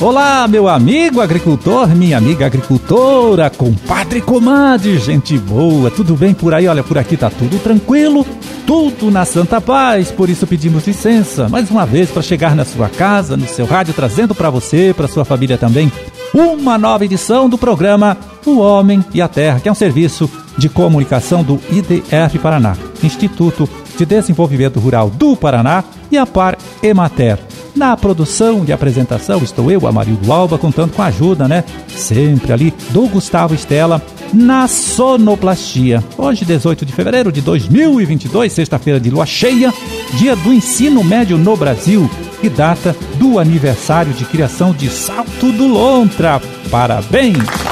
Olá, meu amigo agricultor, minha amiga agricultora, compadre, comadre, gente boa, tudo bem por aí? Olha, por aqui tá tudo tranquilo, tudo na santa paz, por isso pedimos licença mais uma vez para chegar na sua casa, no seu rádio, trazendo para você, para sua família também, uma nova edição do programa O Homem e a Terra, que é um serviço de comunicação do IDF Paraná, Instituto de Desenvolvimento Rural do Paraná e a Par Emater. Na produção e apresentação estou eu, Amarildo Alba, contando com a ajuda, né? Sempre ali do Gustavo Estela na sonoplastia. Hoje, 18 de fevereiro de 2022, sexta-feira de lua cheia, dia do ensino médio no Brasil e data do aniversário de criação de Salto do Lontra. Parabéns!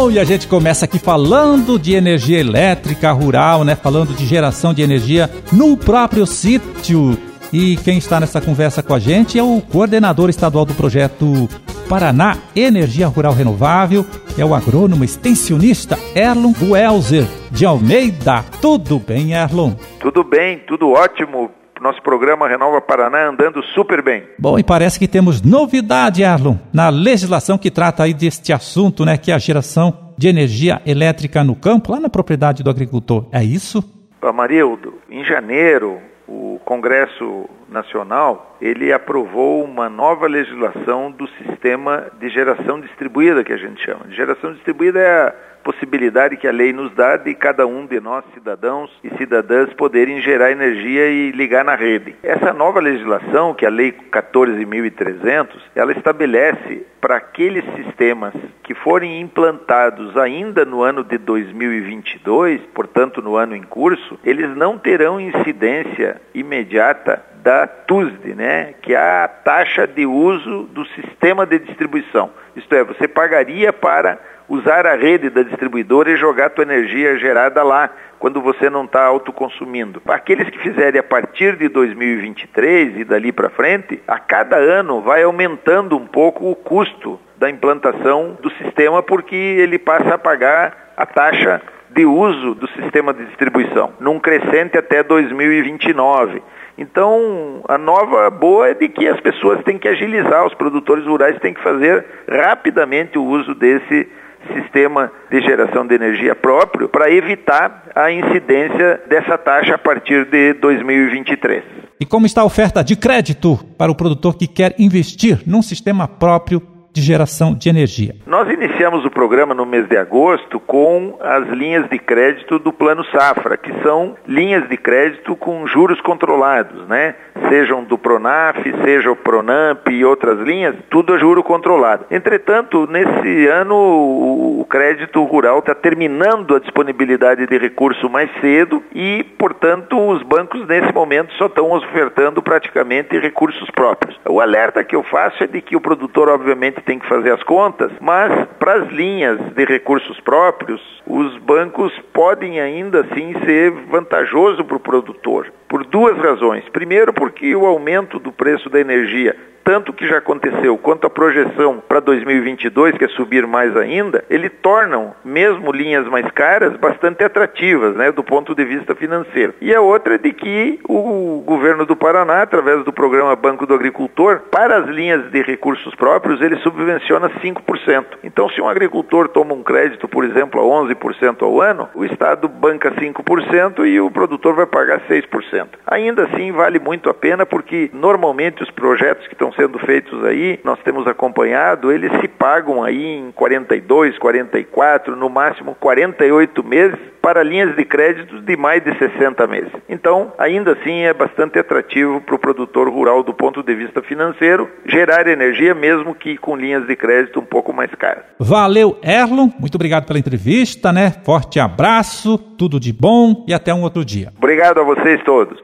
Bom, e a gente começa aqui falando de energia elétrica rural, né? Falando de geração de energia no próprio sítio. E quem está nessa conversa com a gente é o coordenador estadual do projeto Paraná Energia Rural Renovável, é o agrônomo extensionista Erlon Welzer de Almeida. Tudo bem, Erlon? Tudo bem, tudo ótimo nosso programa Renova Paraná andando super bem. Bom, e parece que temos novidade, Arlon, na legislação que trata aí deste assunto, né, que é a geração de energia elétrica no campo, lá na propriedade do agricultor. É isso? Amarildo, em janeiro, o Congresso Nacional, ele aprovou uma nova legislação do sistema de geração distribuída, que a gente chama. De geração distribuída é a possibilidade que a lei nos dá de cada um de nós, cidadãos e cidadãs, poderem gerar energia e ligar na rede. Essa nova legislação, que é a Lei 14.300, ela estabelece para aqueles sistemas que forem implantados ainda no ano de 2022, portanto no ano em curso, eles não terão incidência imediata da TUSD, né, que é a taxa de uso do sistema de distribuição. Isto é, você pagaria para usar a rede da distribuidora e jogar a tua energia gerada lá, quando você não está autoconsumindo. Aqueles que fizerem a partir de 2023 e dali para frente, a cada ano vai aumentando um pouco o custo da implantação do sistema, porque ele passa a pagar a taxa de uso do sistema de distribuição, num crescente até 2029. Então, a nova boa é de que as pessoas têm que agilizar, os produtores rurais têm que fazer rapidamente o uso desse sistema de geração de energia próprio para evitar a incidência dessa taxa a partir de 2023. E como está a oferta de crédito para o produtor que quer investir num sistema próprio de geração de energia. Nós iniciamos o programa no mês de agosto com as linhas de crédito do Plano Safra, que são linhas de crédito com juros controlados, né? Sejam do Pronaf, seja o Pronamp e outras linhas, tudo a juro controlado. Entretanto, nesse ano o crédito rural está terminando a disponibilidade de recurso mais cedo e, portanto, os bancos nesse momento só estão ofertando praticamente recursos próprios. O alerta que eu faço é de que o produtor, obviamente, tem que fazer as contas, mas para as linhas de recursos próprios, os bancos podem ainda assim ser vantajoso para o produtor, por duas razões. Primeiro, porque o aumento do preço da energia tanto que já aconteceu quanto a projeção para 2022, que é subir mais ainda, ele tornam mesmo linhas mais caras bastante atrativas, né, do ponto de vista financeiro. E a outra é de que o governo do Paraná, através do programa Banco do Agricultor, para as linhas de recursos próprios, ele subvenciona 5%. Então, se um agricultor toma um crédito, por exemplo, a 11% ao ano, o Estado banca 5% e o produtor vai pagar 6%. Ainda assim, vale muito a pena porque normalmente os projetos que estão sendo feitos aí, nós temos acompanhado, eles se pagam aí em 42, 44, no máximo 48 meses para linhas de créditos de mais de 60 meses. Então, ainda assim é bastante atrativo para o produtor rural do ponto de vista financeiro gerar energia mesmo que com linhas de crédito um pouco mais caras. Valeu, Erlon. Muito obrigado pela entrevista, né? Forte abraço, tudo de bom e até um outro dia. Obrigado a vocês todos.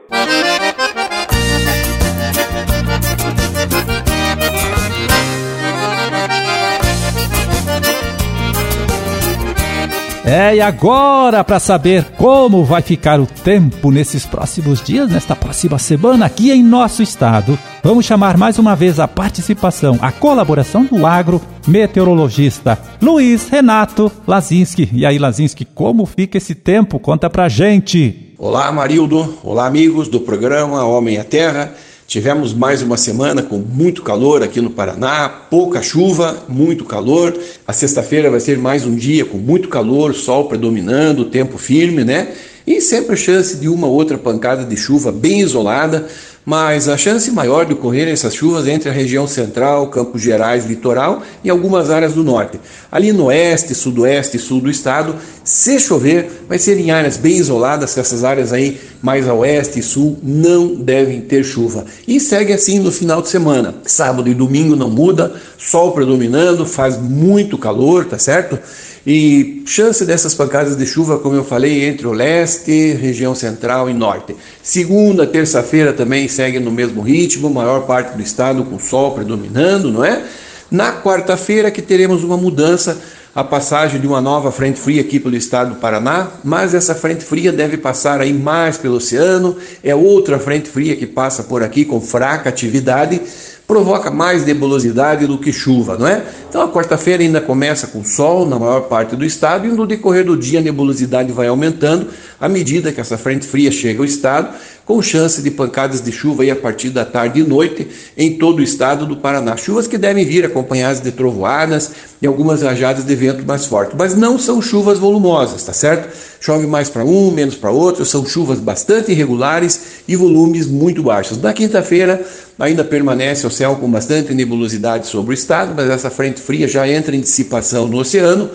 É, e agora, para saber como vai ficar o tempo nesses próximos dias, nesta próxima semana aqui em nosso estado, vamos chamar mais uma vez a participação, a colaboração do agro meteorologista Luiz Renato Lazinski. E aí, Lazinski, como fica esse tempo? Conta pra gente. Olá, Marildo. Olá, amigos do programa Homem à Terra. Tivemos mais uma semana com muito calor aqui no Paraná, pouca chuva, muito calor. A sexta-feira vai ser mais um dia com muito calor, sol predominando, tempo firme, né? E sempre chance de uma outra pancada de chuva bem isolada, mas a chance maior de ocorrer essas chuvas entre a região central, Campos Gerais, litoral e algumas áreas do norte. Ali no oeste, sudoeste e sul do estado, se chover, vai ser em áreas bem isoladas, essas áreas aí mais a oeste e sul não devem ter chuva. E segue assim no final de semana. Sábado e domingo não muda, sol predominando, faz muito calor, tá certo? E chance dessas pancadas de chuva, como eu falei, entre o leste, região central e norte. Segunda, terça-feira também segue no mesmo ritmo, maior parte do estado com sol predominando, não é? Na quarta-feira que teremos uma mudança, a passagem de uma nova frente fria aqui pelo estado do Paraná, mas essa frente fria deve passar aí mais pelo oceano, é outra frente fria que passa por aqui com fraca atividade, provoca mais nebulosidade do que chuva, não é? Então a quarta-feira ainda começa com sol na maior parte do estado e no decorrer do dia a nebulosidade vai aumentando à medida que essa frente fria chega ao estado, com chance de pancadas de chuva aí a partir da tarde e noite em todo o estado do Paraná. Chuvas que devem vir acompanhadas de trovoadas e algumas rajadas de vento mais forte, mas não são chuvas volumosas, tá certo? Chove mais para um, menos para outro, são chuvas bastante irregulares e volumes muito baixos. Na quinta-feira ainda permanece o céu com bastante nebulosidade sobre o estado, mas essa frente fria já entra em dissipação no oceano.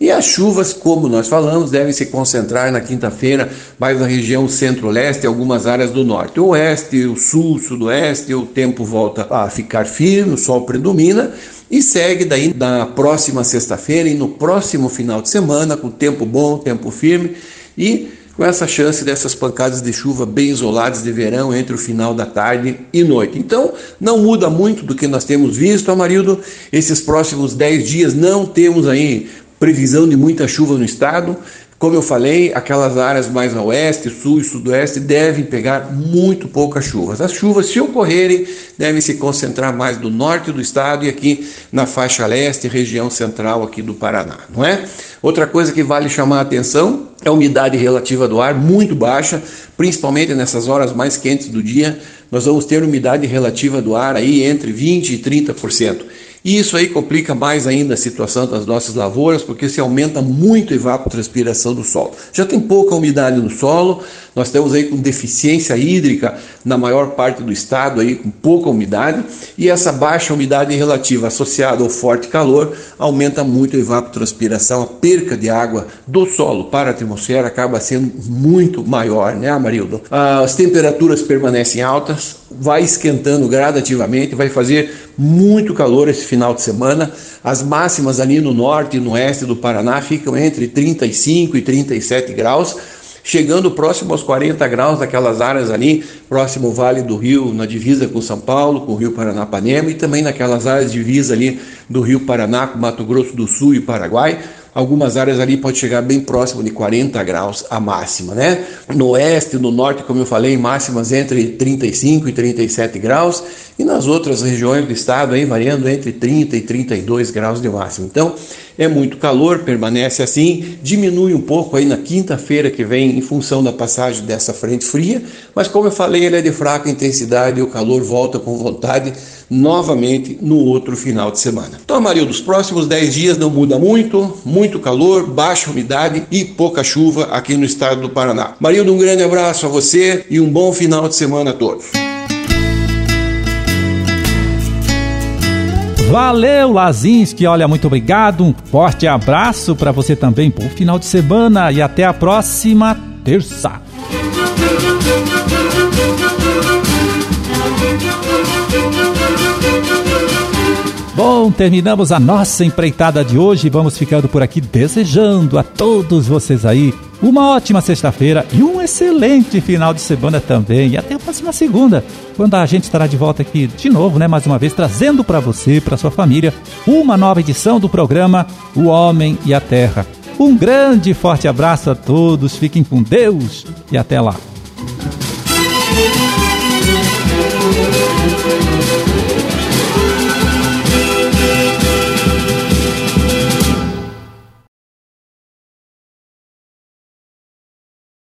E as chuvas, como nós falamos, devem se concentrar na quinta-feira mais na região centro-leste e algumas áreas do norte. O oeste, o sul, o sudoeste, o tempo volta a ficar firme, o sol predomina e segue daí na próxima sexta-feira e no próximo final de semana com tempo bom, tempo firme e com essa chance dessas pancadas de chuva bem isoladas de verão entre o final da tarde e noite. Então, não muda muito do que nós temos visto, Amarildo. Esses próximos 10 dias não temos aí previsão de muita chuva no estado. Como eu falei, aquelas áreas mais a oeste, sul e sudoeste devem pegar muito poucas chuvas. As chuvas, se ocorrerem, devem se concentrar mais do norte do estado e aqui na faixa leste, região central aqui do Paraná, não é? Outra coisa que vale chamar a atenção é a umidade relativa do ar muito baixa, principalmente nessas horas mais quentes do dia. Nós vamos ter umidade relativa do ar aí entre 20 e 30%. E isso aí complica mais ainda a situação das nossas lavouras, porque se aumenta muito a evapotranspiração do solo. Já tem pouca umidade no solo, nós estamos aí com deficiência hídrica na maior parte do estado, aí com pouca umidade, e essa baixa umidade relativa associada ao forte calor aumenta muito a evapotranspiração, a perca de água do solo para a atmosfera acaba sendo muito maior, né, Amarildo? As temperaturas permanecem altas, vai esquentando gradativamente, vai fazer muito calor esse final de semana. As máximas ali no norte e no oeste do Paraná ficam entre 35 e 37 graus chegando próximo aos 40 graus naquelas áreas ali, próximo ao Vale do Rio, na divisa com São Paulo, com o Rio Paranapanema e também naquelas áreas divisa ali do Rio Paraná com Mato Grosso do Sul e Paraguai. Algumas áreas ali pode chegar bem próximo de 40 graus a máxima, né? No oeste, no norte, como eu falei, máximas entre 35 e 37 graus e nas outras regiões do estado aí variando entre 30 e 32 graus de máxima. Então, é muito calor, permanece assim, diminui um pouco aí na quinta-feira que vem em função da passagem dessa frente fria, mas como eu falei, ele é de fraca intensidade e o calor volta com vontade novamente no outro final de semana. Então, Maria, dos próximos 10 dias não muda muito, muito calor, baixa umidade e pouca chuva aqui no estado do Paraná. Marildo, um grande abraço a você e um bom final de semana a todos. Valeu, Lazinski. Olha, muito obrigado. Um forte abraço para você também. Bom final de semana e até a próxima terça. Bom, terminamos a nossa empreitada de hoje. Vamos ficando por aqui desejando a todos vocês aí uma ótima sexta-feira e um excelente final de semana também. E até a próxima segunda, quando a gente estará de volta aqui de novo, né? Mais uma vez, trazendo para você, para sua família, uma nova edição do programa O Homem e a Terra Um grande forte abraço a todos, fiquem com Deus e até lá.